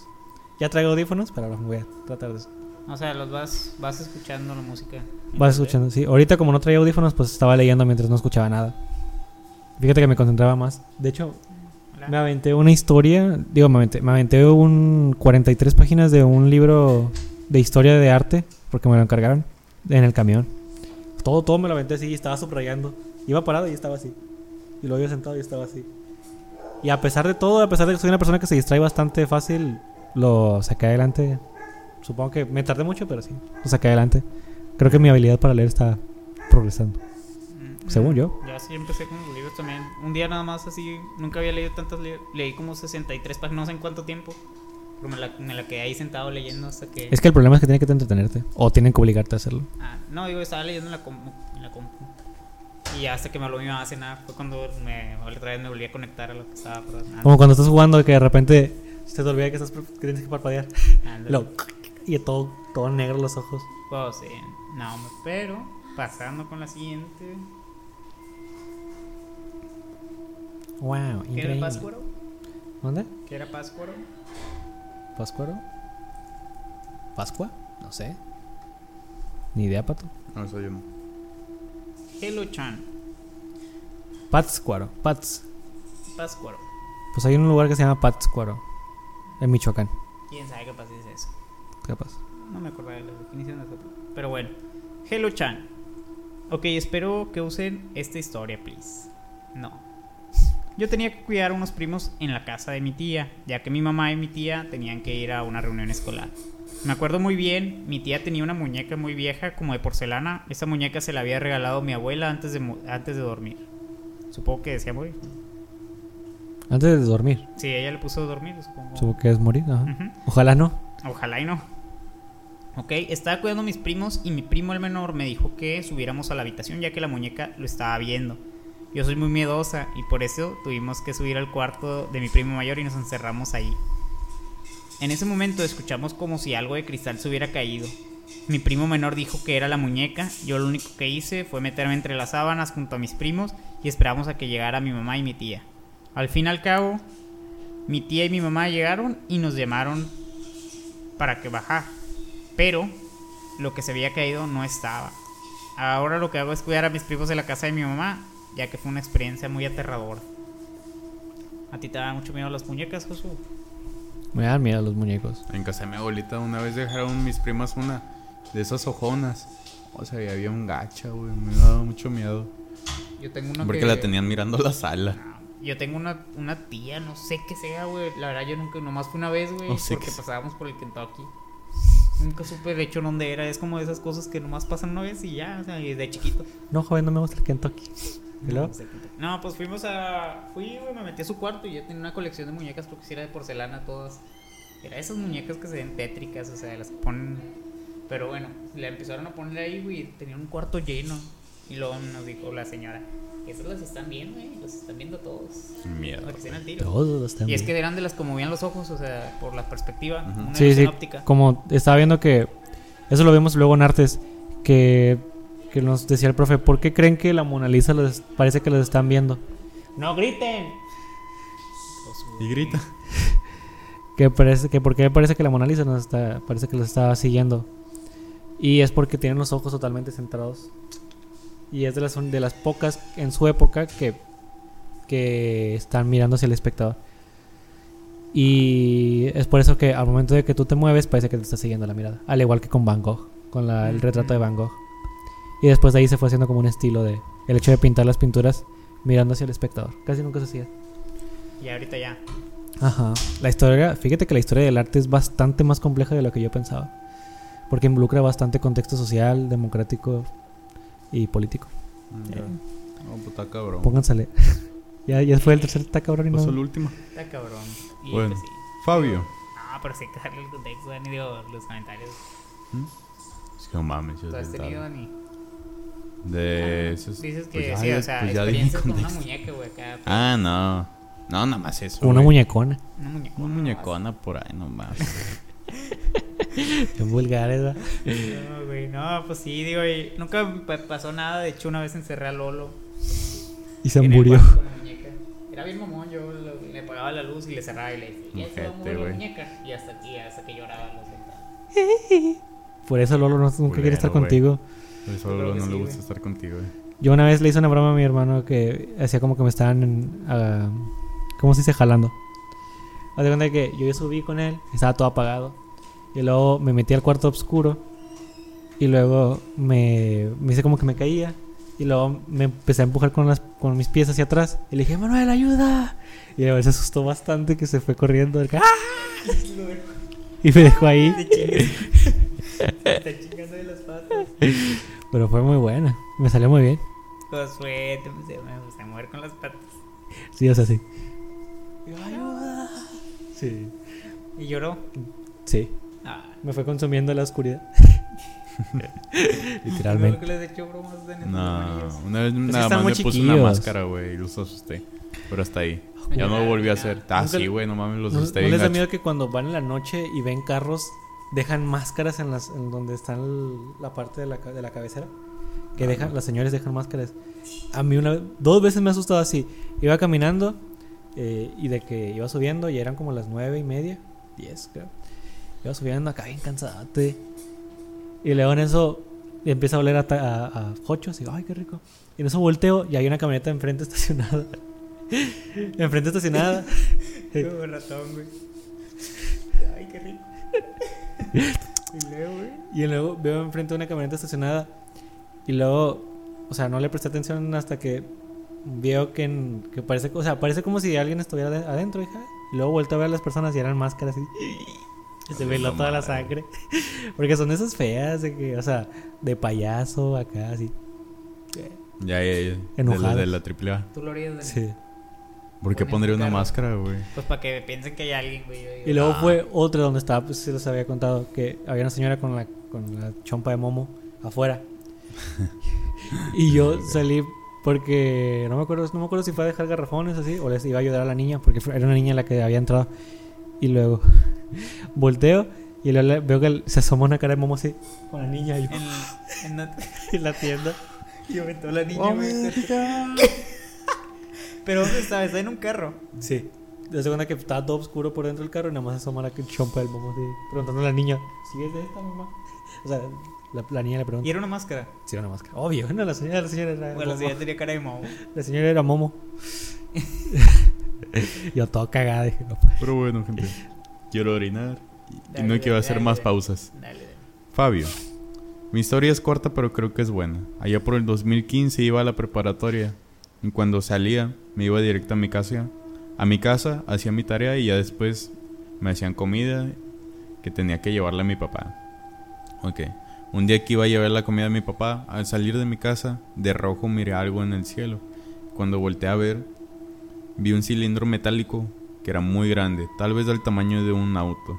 Ya traigo audífonos, pero ahora voy a tratar de eso. O sea, los vas, vas escuchando la música. Vas escuchando, sí. Ahorita como no traía audífonos, pues estaba leyendo mientras no escuchaba nada. Fíjate que me concentraba más. De hecho. Me aventé una historia, digo, me aventé, me aventé un 43 páginas de un libro de historia de arte, porque me lo encargaron en el camión. todo, todo me lo aventé así estaba subrayando. Iba parado y estaba así. Y luego iba sentado y estaba así. Y a pesar de todo, a pesar de que soy una persona que se distrae bastante fácil, lo saqué adelante. Supongo que me tardé mucho, pero sí, lo saqué adelante. Creo que mi habilidad para leer está progresando. Según yo. Ya sí empecé con los libros también. Un día nada más así, nunca había leído tantos libros. Leí como 63 páginas, no sé en cuánto tiempo. Pero me la, me la quedé ahí sentado leyendo hasta que... Es que el problema es que tiene que entretenerte. O tienen que obligarte a hacerlo. Ah, no, digo, estaba leyendo en la, compu, en la compu. Y hasta que me habló mi mamá a cenar fue cuando me, otra vez me volví a conectar a lo que estaba. Como cuando estás jugando que de repente se te olvida que, estás, que tienes que parpadear. Lo- y todo, todo negro los ojos. Pues sí, no, hombre, pero pasando con la siguiente. Wow, ¿Qué era. Páscuaro? ¿Dónde? ¿Qué era Páscuaro? ¿Páscuaro? ¿Pascua? No sé. Ni idea, pato. No, eso yo no. Hello Chan. Pátzcuaro. Pats. Páscuaro. Pues hay un lugar que se llama Pátzcuaro. En Michoacán. ¿Quién sabe qué pasa es eso? Capaz. No me acuerdo de la definición de eso. Pero bueno. Hello Chan. Ok, espero que usen esta historia, please. No. Yo tenía que cuidar a unos primos en la casa de mi tía, ya que mi mamá y mi tía tenían que ir a una reunión escolar. Me acuerdo muy bien, mi tía tenía una muñeca muy vieja, como de porcelana. Esa muñeca se la había regalado mi abuela antes de, antes de dormir. Supongo que decía morir. Antes de dormir. Sí, ella le puso a dormir, supongo. Supongo que es morir. Ajá. Ujú. Ojalá no. Ojalá y no. Ok, estaba cuidando a mis primos y mi primo el menor me dijo que subiéramos a la habitación ya que la muñeca lo estaba viendo. Yo soy muy miedosa y por eso tuvimos que subir al cuarto de mi primo mayor y nos encerramos ahí. En ese momento escuchamos como si algo de cristal se hubiera caído. Mi primo menor dijo que era la muñeca, yo lo único que hice fue meterme entre las sábanas junto a mis primos y esperamos a que llegara mi mamá y mi tía. Al fin y al cabo, mi tía y mi mamá llegaron y nos llamaron para que bajara. Pero lo que se había caído no estaba. Ahora lo que hago es cuidar a mis primos de la casa de mi mamá, ya que fue una experiencia muy aterradora. ¿A ti te da mucho miedo las muñecas, Josu? Me dan miedo los muñecos. En casa de mi abuelita una vez dejaron mis primas una de esas ojonas. O sea, y había un gacha, güey. Me daba mucho miedo. Yo tengo una Porque que- la tenían mirando la sala. Yo tengo una, una tía, no sé qué sea, güey. La verdad, yo nunca, nomás fue una vez, güey, No sé porque pasábamos por el Kentucky. Nunca supe, de hecho, dónde era. Es como de esas cosas que nomás pasan una vez y ya, o sea, y de chiquito. No, joven, no me gusta el Kentucky. No, No, pues fuimos a. Fui, güey, me metí a su cuarto y ya tenía una colección de muñecas, creo que sí era de porcelana todas. Era esas muñecas que se ven tétricas, o sea, las ponen. Pero bueno, la empezaron a poner ahí, güey, y tenía un cuarto lleno. Y luego nos dijo la señora: Esas las están viendo, güey, las están viendo todos. Miedo. Para que estén al tiro. Todos los Y es que eran de las que movían los ojos, o sea, por la perspectiva, Ujú. una Sí, sí. óptica. Como estaba viendo que. Eso lo vemos luego en artes. Que, que nos decía el profe. ¿Por qué creen que la Mona Lisa los, parece que los están viendo? ¡No griten! Y grita. Que parece que porque parece que la Mona Lisa nos está parece que los está siguiendo. Y es porque tienen los ojos totalmente centrados. Y es de las de las pocas en su época que que están mirando hacia el espectador. Y es por eso que al momento de que tú te mueves parece que te está siguiendo la mirada, al igual que con Van Gogh, con la- el retrato de Van Gogh. Y después de ahí se fue haciendo como un estilo de el hecho de pintar las pinturas mirando hacia el espectador. Casi nunca se hacía. Y ahorita ya. Ajá. La historia, fíjate que la historia del arte es bastante más compleja de lo que yo pensaba. Porque involucra bastante contexto social, democrático y político. Ya. No, pues está cabrón. Pónganse a leer. ya, ya fue el tercer está cabrón y no. Pasó el último. Está cabrón. Y Bueno. pues sí. Fabio. No, pero sí darle el contexto, Dani, digo, los comentarios. Es que no mames, yo ¿Tú has tenido, tarde. De esos. Dices que pues ya- sí, o sea, pues experiencias con una muñeca, güey, acá. pues, Ah, no. No, nada más eso. Una güey. muñecona. Una muñeca. Una muñecona por ahí nomás. Qué vulgar, ¿verdad? No, güey, no, pues sí, digo, y nunca me pa- pasó nada. De hecho, una vez encerré a Lolo. Y se murió. cuarto con la muñeca. Era bien mamón, yo lo- le apagaba la luz y le cerraba y le decía, ya se la muñeca. Y hasta aquí, hasta que lloraba, lo sentaba. Por eso Lolo no, nunca quiere Culero, estar güey. contigo. Por eso Yo creo no que le sí, gusta güey. estar contigo, güey. Yo una vez le hice una broma a mi hermano que hacía como que me estaban. ah, ¿Cómo se dice? Jalando. Haz de cuenta que yo ya subí con él, estaba todo apagado. Y luego me metí al cuarto oscuro. Y luego me, me hice como que me caía. Y luego me empecé a empujar con, las, con mis pies hacia atrás. Y le dije, Manuel, ayuda. Y a se asustó bastante que se fue corriendo. ¡Ah! Y me dejó ahí. Está chingando de las. Pero fue muy buena. Me salió muy bien. Josué, te empecé me empecé a mover con las patas. Sí, o sea, sí. ¡Ayuda! Sí. Y lloró. Sí. Ah, Me fue consumiendo la oscuridad. Creo Literalmente. que les he hecho bromas en estos No, una vez Pues nada más me puse una máscara, güey, y los asusté. Pero hasta ahí. Ya no lo volví a hacer. Ah, sí, güey, no mames, los ¿No, asusté no bien les da miedo que cuando van en la noche y ven carros dejan máscaras en las en donde están el- la parte de la, de la cabecera? Que dejan, las señores dejan máscaras. A mí una dos veces me ha asustado así. Iba caminando eh, y de que iba subiendo y eran como las nueve y media, diez creo. Iba subiendo acá bien cansadate. Y luego en eso empieza a oler a, a, a hochos y digo, ay, qué rico. Y en eso volteo y hay una camioneta enfrente estacionada. enfrente estacionada. Ratón, güey. Y luego, güey. Y luego veo enfrente una camioneta estacionada. Y luego, o sea, no le presté atención hasta que veo que, en- que parece, o sea, parece como si alguien estuviera de- adentro, hija. Y luego vuelto a ver a las personas y eran máscaras y, y se veló la toda la sangre. Porque son esas feas de que, o sea, de payaso acá, así. Ya, ya, ya. De la, de triple A. Tú lo harías de Sí. ¿Por qué pondría una máscara, güey? Pues para que piensen que hay alguien, güey. Y luego Ah. fue otra donde estaba, pues se los había contado, que había una señora con la, con la chompa de momo afuera. y yo salí porque no me acuerdo, no me acuerdo si fue a dejar garrafones así o les iba a ayudar a la niña, porque era una niña la que había entrado. Y luego volteo y luego veo que se asoma una cara de momo así con la niña y yo, En, en la, en la tienda. y aventó la niña, güey. Pero ¿dónde estaba? Está en un carro. Sí. De segunda que estaba todo oscuro por dentro del carro y nada más asoma la chompa del momo así, preguntando a la niña, ¿sí es de esta mamá? O sea, la, la niña le pregunta. Y era una máscara. Sí, era una máscara. Obvio, no, la señora, la señora era. Bueno, sí, ya tenía cara de momo. La señora era Momo. Yo todo cagada dije, no. Pero bueno, gente. Quiero orinar y- y Dale, no quiero hacer dale, más dale. pausas. Dale, dale. Fabio. Mi historia es corta, pero creo que es buena. Allá por el 2015 iba a la preparatoria. Y cuando salía, me iba directo a mi casa. A mi casa, hacía mi tarea y ya después me hacían comida que tenía que llevarle a mi papá. Ok. Un día que iba a llevar la comida a mi papá, al salir de mi casa, de rojo miré algo en el cielo. Cuando volteé a ver, vi un cilindro metálico que era muy grande, tal vez del tamaño de un auto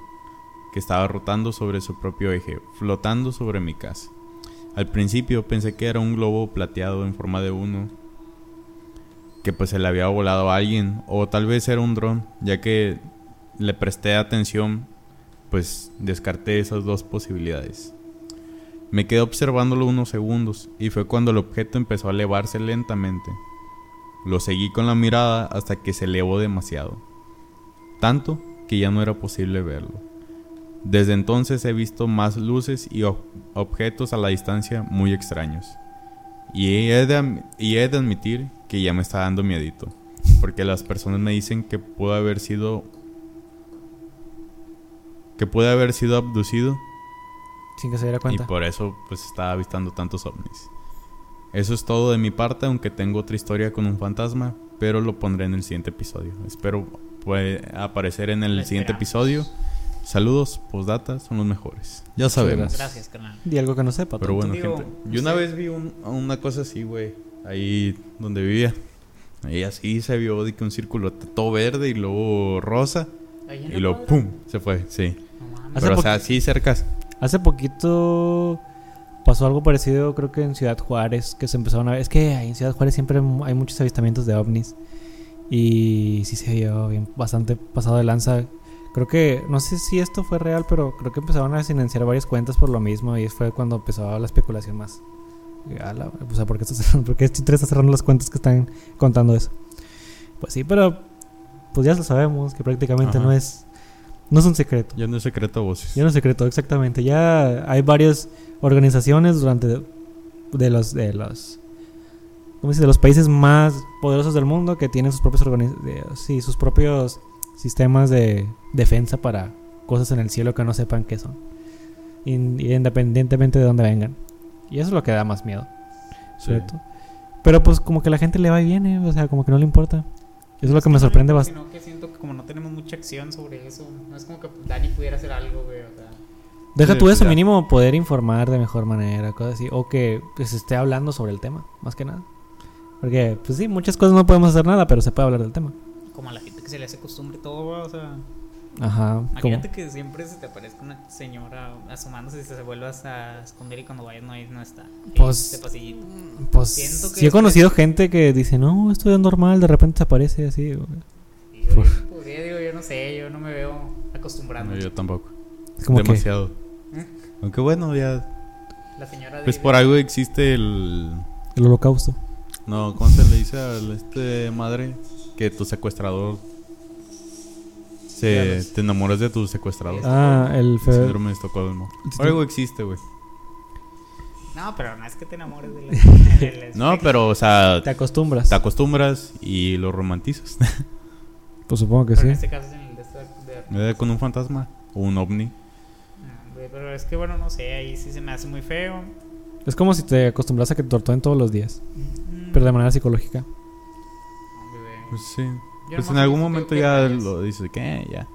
que estaba rotando sobre su propio eje, flotando sobre mi casa. Al principio pensé que era un globo plateado en forma de uno, que pues se le había volado a alguien, o tal vez era un dron, ya que le presté atención, pues descarté esas dos posibilidades. Me quedé observándolo unos segundos y fue cuando el objeto empezó a elevarse lentamente. Lo seguí con la mirada hasta que se elevó demasiado, tanto que ya no era posible verlo. Desde entonces he visto más luces y ob- objetos a la distancia muy extraños. Y he, de, y he de admitir que ya me está dando miedito. Porque las personas me dicen que pudo haber sido... Que puede haber sido abducido Sin que se diera y cuenta. por eso pues estaba avistando tantos ovnis. Eso es todo de mi parte, aunque tengo otra historia con un fantasma, pero lo pondré en el siguiente episodio. Espero puede aparecer en el siguiente episodio. Saludos, postdata, son los mejores. Ya sabemos. Gracias, carnal. Di algo que no sepa. Pero bueno, Digo, gente. no Yo una sé. vez vi un- una cosa así, güey. Ahí donde vivía. Ahí así se vio de que un círculo todo verde y luego rosa. Ahí Y luego. ¡pum! Se fue, sí. No mames. Hace Pero o sea, sí cercas. Hace poquito pasó algo parecido, creo que en Ciudad Juárez, que se empezaron a ver. Es que en Ciudad Juárez siempre hay muchos avistamientos de ovnis. Y sí se vio bien, bastante pasado de lanza. Creo que, no sé si esto fue real, pero creo que empezaron a silenciar varias cuentas por lo mismo. Y fue cuando empezó la especulación más. La- O sea, ¿por qué, está cerrando, por qué está cerrando las cuentas que están contando eso? Pues sí, pero pues ya lo sabemos, que prácticamente Ajá. no es no es un secreto. Ya no es secreto a voces. Ya no es secreto, exactamente. Ya hay varias organizaciones durante de los de los ¿cómo dice? de los países más poderosos del mundo que tienen sus propios de- sí, sus propios sistemas de defensa para cosas en el cielo que no sepan qué son. in- independientemente de dónde vengan. Y eso es lo que da más miedo. Sí. ¿cierto? Pero pues como que la gente le va y viene, o sea, como que no le importa. Eso es lo que me sorprende bastante. Que siento que como no tenemos mucha acción sobre eso, no es como que Dani pudiera hacer algo, güey, o sea. Deja Sí, tú pues eso, ya. mínimo poder informar de mejor manera, cosas así. O que pues, se esté hablando sobre el tema, más que nada. Porque, pues sí, muchas cosas no podemos hacer nada, pero se puede hablar del tema. Como a la gente que se le hace costumbre todo, güey, o sea. Ajá. Imagínate que siempre se te aparezca una señora asomándose y se vuelvas a esconder y cuando vayas no, hay- no está. Pues- Este pasillito. pues siento que sí he conocido gente que dice, no, esto es normal, de repente se aparece así. yo, yo podría, digo, yo no sé, yo no me veo acostumbrando. No, yo tampoco. Es como que, Demasiado. ¿Eh? Aunque bueno, ya. La señora de. Pues por algo existe el. el holocausto. No, ¿cómo se le dice a este madre? Que tu secuestrador. Se, Diablos. te enamoras de tu secuestrador. Ah, el fe- Síndrome de Estocolmo. Algo existe, güey. No, pero no es que te enamores de la. de la- No, pero, o sea, te acostumbras. te acostumbras y lo romantizas. Pues supongo que Pero sí. en este caso es en el de Eh, Con un fantasma o un ovni. No, güey, pero es que bueno, no sé, ahí sí se me hace muy feo. Es como si te acostumbras a que te torturen todos los días, Mm, pero de manera psicológica. hombre, güey. Pues sí. Yo Pues en algún momento que ya rayas. lo dices, ¿qué? Ya.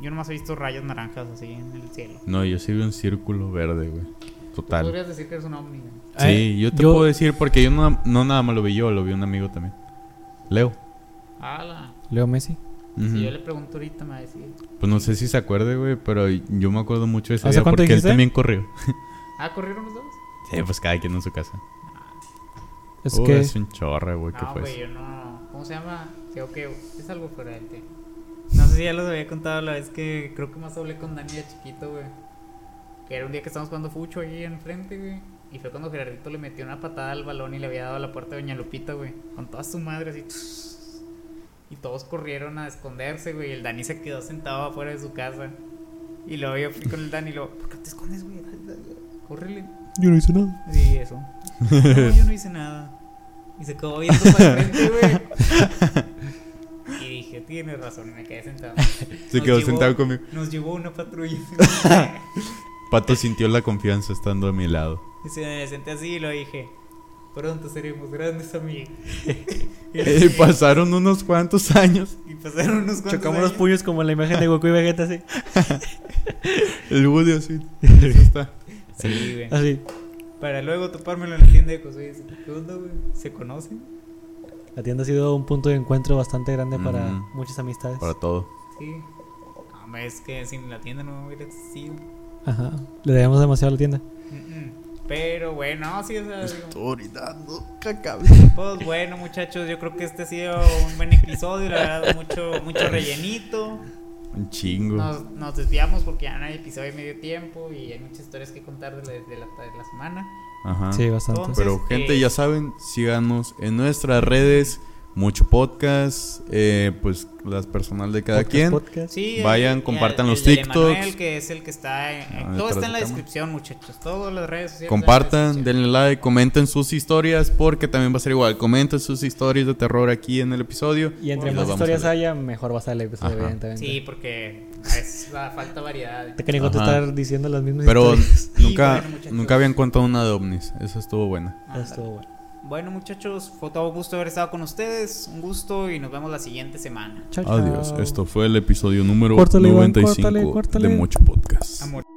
Yo nomás he visto rayas naranjas así en el cielo. No, yo sí vi un círculo verde, güey. Tú Total. podrías decir que eres un ovni. Sí, Ay, yo te yo- puedo decir porque yo no, no nada más lo vi yo, lo vi un amigo también. Leo. Ala. Leo Messi. Si yo le pregunto ahorita me va a decir. Pues no sé si se acuerde, güey, pero yo me acuerdo mucho de ese ¿Hace día porque él también corrió. Ah, ¿corrieron los dos? Sí, pues cada quien en su casa. Es Uh, que es un chorre, güey, ¿qué No, fue güey, eso? yo no. ¿Cómo se llama? Creo que es algo fuera del tema. No sé si ya los había contado la vez que creo que más hablé con Dani de chiquito, güey. Que era un día que estábamos jugando fucho ahí enfrente, güey. Y fue cuando Gerardito le metió una patada al balón y le había dado a la puerta de Doña Lupita, güey. Con toda su madre así. Y todos corrieron a esconderse, güey. Y el Dani se quedó sentado afuera de su casa. Y luego yo fui con el Dani y lo, ¿por qué te escondes, güey? Córrele. yo no hice nada. Sí, eso. No, yo no hice nada. Y se quedó viendo para el frente, güey. Tienes razón, y me quedé sentado. Se Nos quedó llevó- sentado conmigo. Nos llevó una patrulla. Pato sintió la confianza estando a mi lado. y se me senté así y lo dije, pronto seremos grandes amigos. y, Eh, pasaron unos cuantos años. y pasaron unos cuantos Chocamos los puños como en la imagen de Goku y Vegeta así. El Woody así. Eso está. Sí, güey. Así. Para luego topármelo en la tienda de cosas. ¿Qué onda, güey? ¿Se conocen? La tienda ha sido un punto de encuentro bastante grande para muchas amistades. Para todo. Sí. No, hombre, es que sin la tienda no hubiera existido. Ajá. Le debemos demasiado a la tienda. Mm, mm. Pero bueno, sí, o sea, digo, Autoridad, no Pues bueno, muchachos, yo creo que este ha sido un buen episodio, la verdad, mucho, mucho rellenito. Un chingo. Nos, nos desviamos porque ya no hay episodio de medio tiempo y hay muchas historias que contar de la, de la, de la semana. Ajá. Sí, bastante. Entonces- Pero gente, eh, ya saben, síganos en nuestras redes, mucho podcast, eh, pues las personal de cada Podcast, quien. podcast. Sí, Vayan, el- compartan el- los el TikToks. Que es el que está en, en- Ah, todo está en la descripción, muchachos. Todas las redes sociales. Compartan, denle like, comenten sus historias porque también va a ser igual. Comenten sus historias de terror aquí en el episodio. Y entre más historias haya, mejor va a estar el episodio, Ajá. evidentemente. Sí, porque a veces falta variedad. Te quería Ajá. estar diciendo las mismas Pero historias. Nunca, bueno, nunca habían contado una de ovnis. Eso estuvo buena. Ándale. Estuvo bueno. Bueno, muchachos, fue todo un gusto haber estado con ustedes. Un gusto y nos vemos la siguiente semana. Chao, chao. Adiós. Esto fue el episodio número Córtale, Iván, 95 córtale, córtale. de Mucho Podcast. Amor.